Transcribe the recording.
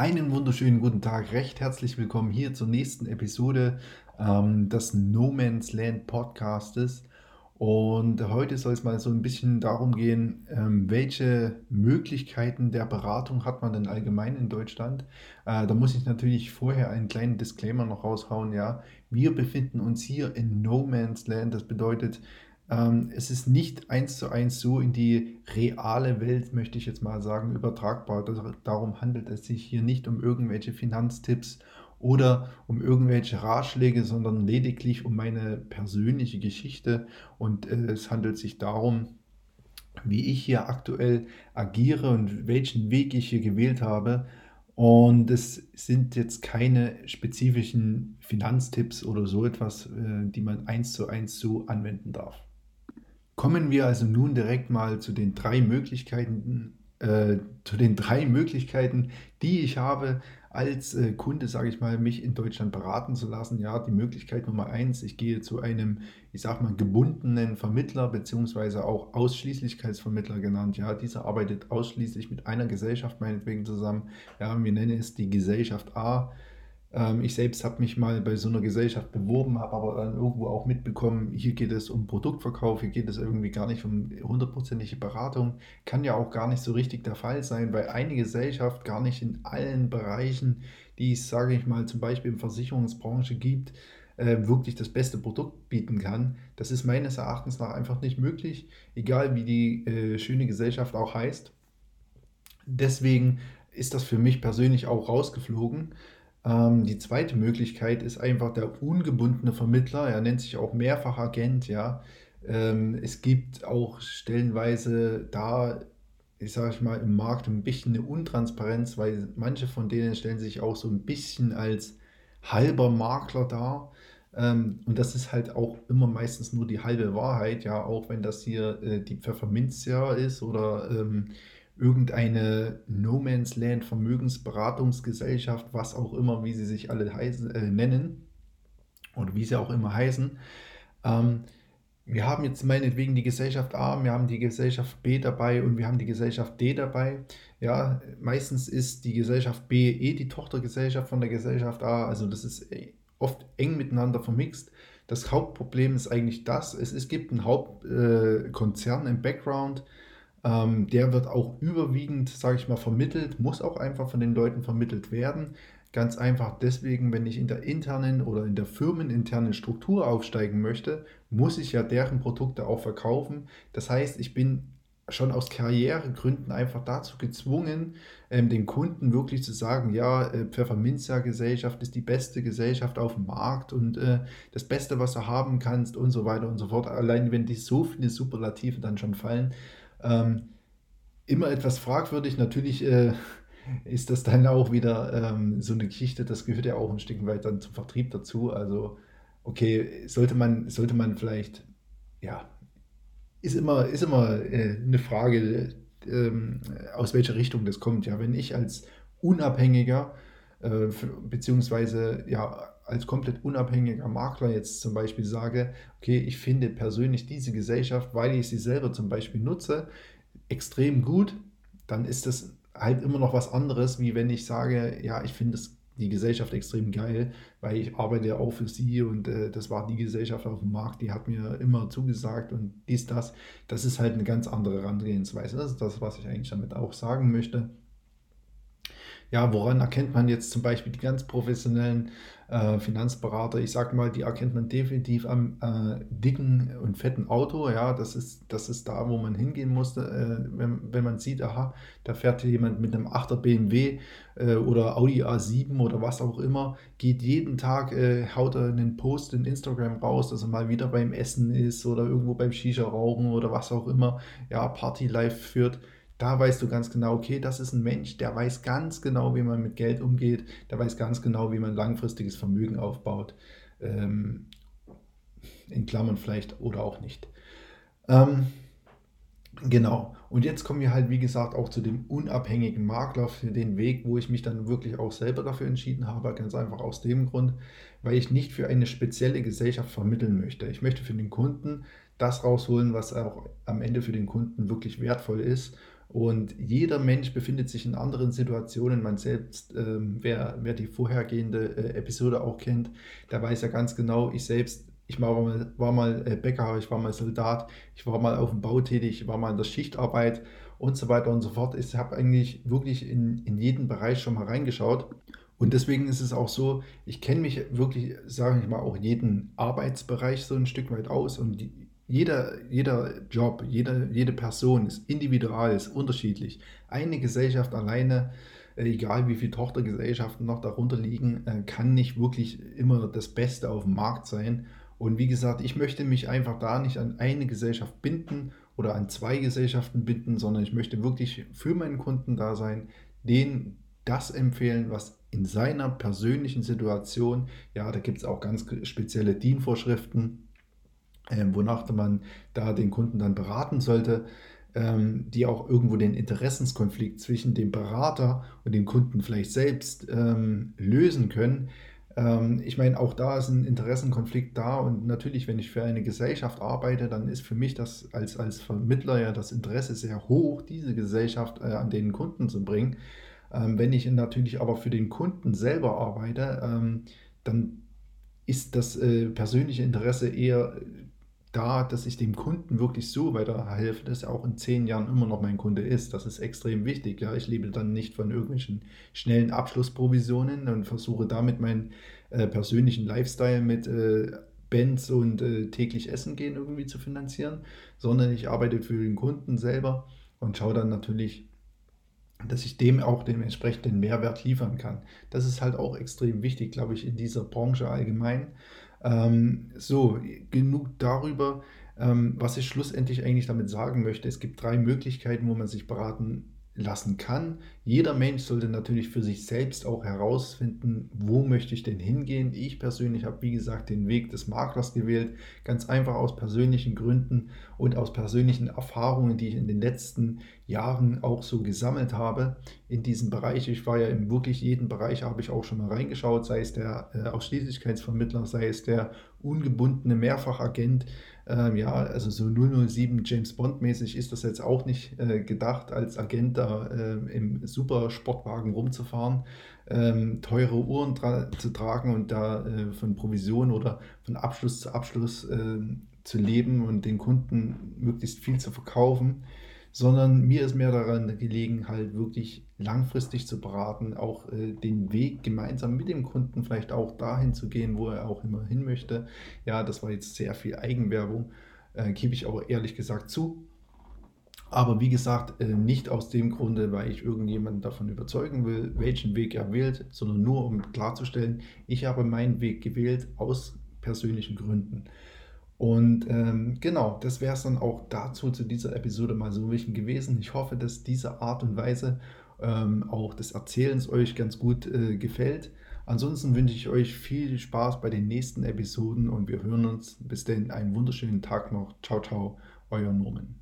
Einen wunderschönen guten Tag, recht herzlich willkommen hier zur nächsten Episode ähm, des No Man's Land Podcastes. Und heute soll es mal so ein bisschen darum gehen, ähm, welche Möglichkeiten der Beratung hat man denn allgemein in Deutschland. Äh, da muss ich natürlich vorher einen kleinen Disclaimer noch raushauen. Ja, wir befinden uns hier in No Man's Land. Das bedeutet, ähm, es ist nicht eins zu eins so in die reale Welt, möchte ich jetzt mal sagen, übertragbar. darum handelt es sich hier nicht um irgendwelche Finanztipps oder um irgendwelche Ratschläge, sondern lediglich um meine persönliche Geschichte. Und äh, es handelt sich darum, wie ich hier aktuell agiere und welchen Weg ich hier gewählt habe. Und es sind jetzt keine spezifischen Finanztipps oder so etwas, äh, die man eins zu eins so anwenden darf. Kommen wir also nun direkt mal zu den drei Möglichkeiten, äh, zu den drei Möglichkeiten, die ich habe, als äh, Kunde, sage ich mal, mich in Deutschland beraten zu lassen. Ja, die Möglichkeit Nummer eins, ich gehe zu einem, ich sage mal, gebundenen Vermittler, beziehungsweise auch Ausschließlichkeitsvermittler genannt. Ja, dieser arbeitet ausschließlich mit einer Gesellschaft meinetwegen zusammen. Ja, wir nennen es die Gesellschaft A. Ähm, ich selbst habe mich mal bei so einer Gesellschaft beworben, habe aber dann irgendwo auch mitbekommen, hier geht es um Produktverkauf, hier geht es irgendwie gar nicht um hundertprozentige Beratung. Kann ja auch gar nicht so richtig der Fall sein, weil eine Gesellschaft gar nicht in allen Bereichen, die es, sage ich mal, zum Beispiel in der Versicherungsbranche gibt, äh, wirklich das beste Produkt bieten kann. Das ist meines Erachtens nach einfach nicht möglich, egal wie die äh, schöne Gesellschaft auch heißt. Deswegen ist das für mich persönlich auch rausgeflogen. Ähm, die zweite Möglichkeit ist einfach der ungebundene Vermittler. Er nennt sich auch Mehrfachagent. Ja. Ähm, es gibt auch stellenweise da, ich sage mal, im Markt ein bisschen eine Untransparenz, weil manche von denen stellen sich auch so ein bisschen als halber Makler dar. Ähm, und das ist halt auch immer meistens nur die halbe Wahrheit, ja, auch wenn das hier äh, die Pfefferminzia ist oder ähm, irgendeine No Man's Land Vermögensberatungsgesellschaft, was auch immer, wie sie sich alle heißen, äh, nennen oder wie sie auch immer heißen. Ähm, wir haben jetzt meinetwegen die Gesellschaft A, wir haben die Gesellschaft B dabei und wir haben die Gesellschaft D dabei. Ja, meistens ist die Gesellschaft B eh die Tochtergesellschaft von der Gesellschaft A, also das ist äh, oft eng miteinander vermixt. Das Hauptproblem ist eigentlich das, es, es gibt einen Hauptkonzern äh, im Background, ähm, der wird auch überwiegend, sage ich mal, vermittelt, muss auch einfach von den Leuten vermittelt werden. Ganz einfach deswegen, wenn ich in der internen oder in der firmeninternen Struktur aufsteigen möchte, muss ich ja deren Produkte auch verkaufen. Das heißt, ich bin schon aus Karrieregründen einfach dazu gezwungen, ähm, den Kunden wirklich zu sagen, ja, äh, Pfefferminzia Gesellschaft ist die beste Gesellschaft auf dem Markt und äh, das Beste, was du haben kannst und so weiter und so fort. Allein wenn die so viele Superlative dann schon fallen, ähm, immer etwas fragwürdig. Natürlich äh, ist das dann auch wieder ähm, so eine Geschichte, das gehört ja auch ein Stück weit dann zum Vertrieb dazu. Also, okay, sollte man, sollte man vielleicht, ja, ist immer, ist immer äh, eine Frage, äh, aus welcher Richtung das kommt. Ja, wenn ich als Unabhängiger, äh, beziehungsweise ja, als komplett unabhängiger Makler jetzt zum Beispiel sage, okay, ich finde persönlich diese Gesellschaft, weil ich sie selber zum Beispiel nutze, extrem gut, dann ist das halt immer noch was anderes, wie wenn ich sage, ja, ich finde die Gesellschaft extrem geil, weil ich arbeite ja auch für sie und äh, das war die Gesellschaft auf dem Markt, die hat mir immer zugesagt und dies, das. Das ist halt eine ganz andere Herangehensweise. Das ist das, was ich eigentlich damit auch sagen möchte. Ja, woran erkennt man jetzt zum Beispiel die ganz professionellen äh, Finanzberater? Ich sage mal, die erkennt man definitiv am äh, dicken und fetten Auto. Ja, das ist, das ist da, wo man hingehen musste, äh, wenn, wenn man sieht, aha, da fährt jemand mit einem 8er BMW äh, oder Audi A7 oder was auch immer, geht jeden Tag, äh, haut er einen Post in Instagram raus, dass er mal wieder beim Essen ist oder irgendwo beim Shisha rauchen oder was auch immer, ja, Party live führt da weißt du ganz genau, okay, das ist ein Mensch, der weiß ganz genau, wie man mit Geld umgeht, der weiß ganz genau, wie man langfristiges Vermögen aufbaut. Ähm, in Klammern vielleicht oder auch nicht. Ähm, genau. Und jetzt kommen wir halt, wie gesagt, auch zu dem unabhängigen Makler für den Weg, wo ich mich dann wirklich auch selber dafür entschieden habe. Ganz einfach aus dem Grund, weil ich nicht für eine spezielle Gesellschaft vermitteln möchte. Ich möchte für den Kunden das rausholen, was auch am Ende für den Kunden wirklich wertvoll ist Und jeder Mensch befindet sich in anderen Situationen. Man selbst, ähm, wer, wer die vorhergehende äh, Episode auch kennt, der weiß ja ganz genau, ich selbst, ich war mal, war mal äh, Bäcker, ich war mal Soldat, ich war mal auf dem Bau tätig, ich war mal in der Schichtarbeit und so weiter und so fort. Ich habe eigentlich wirklich in, in jeden Bereich schon mal reingeschaut. Und deswegen ist es auch so, ich kenne mich wirklich, sage ich mal, auch jeden Arbeitsbereich so ein Stück weit aus und die, jeder, jeder Job, jede, jede Person ist individual, ist unterschiedlich. Eine Gesellschaft alleine, äh, egal wie viele Tochtergesellschaften noch darunter liegen, äh, kann nicht wirklich immer das Beste auf dem Markt sein. Und wie gesagt, ich möchte mich einfach da nicht an eine Gesellschaft binden oder an zwei Gesellschaften binden, sondern ich möchte wirklich für meinen Kunden da sein, denen das empfehlen, was in seiner persönlichen Situation, ja, da gibt es auch ganz spezielle DIN-Vorschriften, wonach man da den Kunden dann beraten sollte, ähm, die auch irgendwo den Interessenskonflikt zwischen dem Berater und dem Kunden vielleicht selbst ähm, lösen können. ich meine, auch da ist ein Interessenkonflikt da und natürlich, wenn ich für eine Gesellschaft arbeite, dann ist für mich das als, als Vermittler ja das Interesse sehr hoch, diese Gesellschaft äh, an den Kunden zu bringen. wenn ich natürlich aber für den Kunden selber arbeite, dann ist das äh, persönliche Interesse eher da, dass ich dem Kunden wirklich so weiterhelfe, dass er auch in zehn Jahren immer noch mein Kunde ist. Das ist extrem wichtig. Ja, ich lebe dann nicht von irgendwelchen schnellen Abschlussprovisionen und versuche damit meinen äh, persönlichen Lifestyle mit äh, Bands und äh, täglich Essen gehen irgendwie zu finanzieren, sondern ich arbeite für den Kunden selber und schaue dann natürlich, dass ich dem auch dementsprechend den Mehrwert liefern kann. Das ist halt auch extrem wichtig, glaube ich, in dieser Branche allgemein. Ähm, so, genug darüber. Ähm, was ich schlussendlich eigentlich damit sagen möchte, es gibt drei Möglichkeiten, wo man sich beraten lassen kann. Jeder Mensch sollte natürlich für sich selbst auch herausfinden, wo möchte ich denn hingehen. Ich persönlich habe, wie gesagt, den Weg des Maklers gewählt, ganz einfach aus persönlichen Gründen und aus persönlichen Erfahrungen, die ich in den letzten Jahren auch so gesammelt habe in diesem Bereich. Ich war ja in wirklich jeden Bereich, habe ich auch schon mal reingeschaut, sei es der äh, Ausschließlichkeitsvermittler, sei es der ungebundene Mehrfachagent, ähm, ja, also so 007 James Bond mäßig ist das jetzt auch nicht äh, gedacht, als Agent da äh, im Supersportwagen rumzufahren, ähm, teure Uhren tra zu tragen und da äh, von Provision oder von Abschluss zu Abschluss ähm, zu leben und den Kunden möglichst viel zu verkaufen sondern mir ist mehr daran gelegen, halt wirklich langfristig zu beraten, auch äh, den Weg gemeinsam mit dem Kunden vielleicht auch dahin zu gehen, wo er auch immer hin möchte. Ja, das war jetzt sehr viel Eigenwerbung, äh, gebe ich auch ehrlich gesagt zu. Aber wie gesagt, äh, nicht aus dem Grunde, weil ich irgendjemanden davon überzeugen will, welchen Weg er wählt, sondern nur um klarzustellen, ich habe meinen Weg gewählt aus persönlichen Gründen. Und ähm, genau, das wäre es dann auch dazu zu dieser Episode mal so wichtig gewesen. Ich hoffe, dass diese Art und Weise ähm, auch des Erzählens euch ganz gut äh, gefällt. Ansonsten wünsche ich euch viel Spaß bei den nächsten Episoden und wir hören uns. Bis denn einen wunderschönen Tag noch. Ciao, ciao, euer Norman.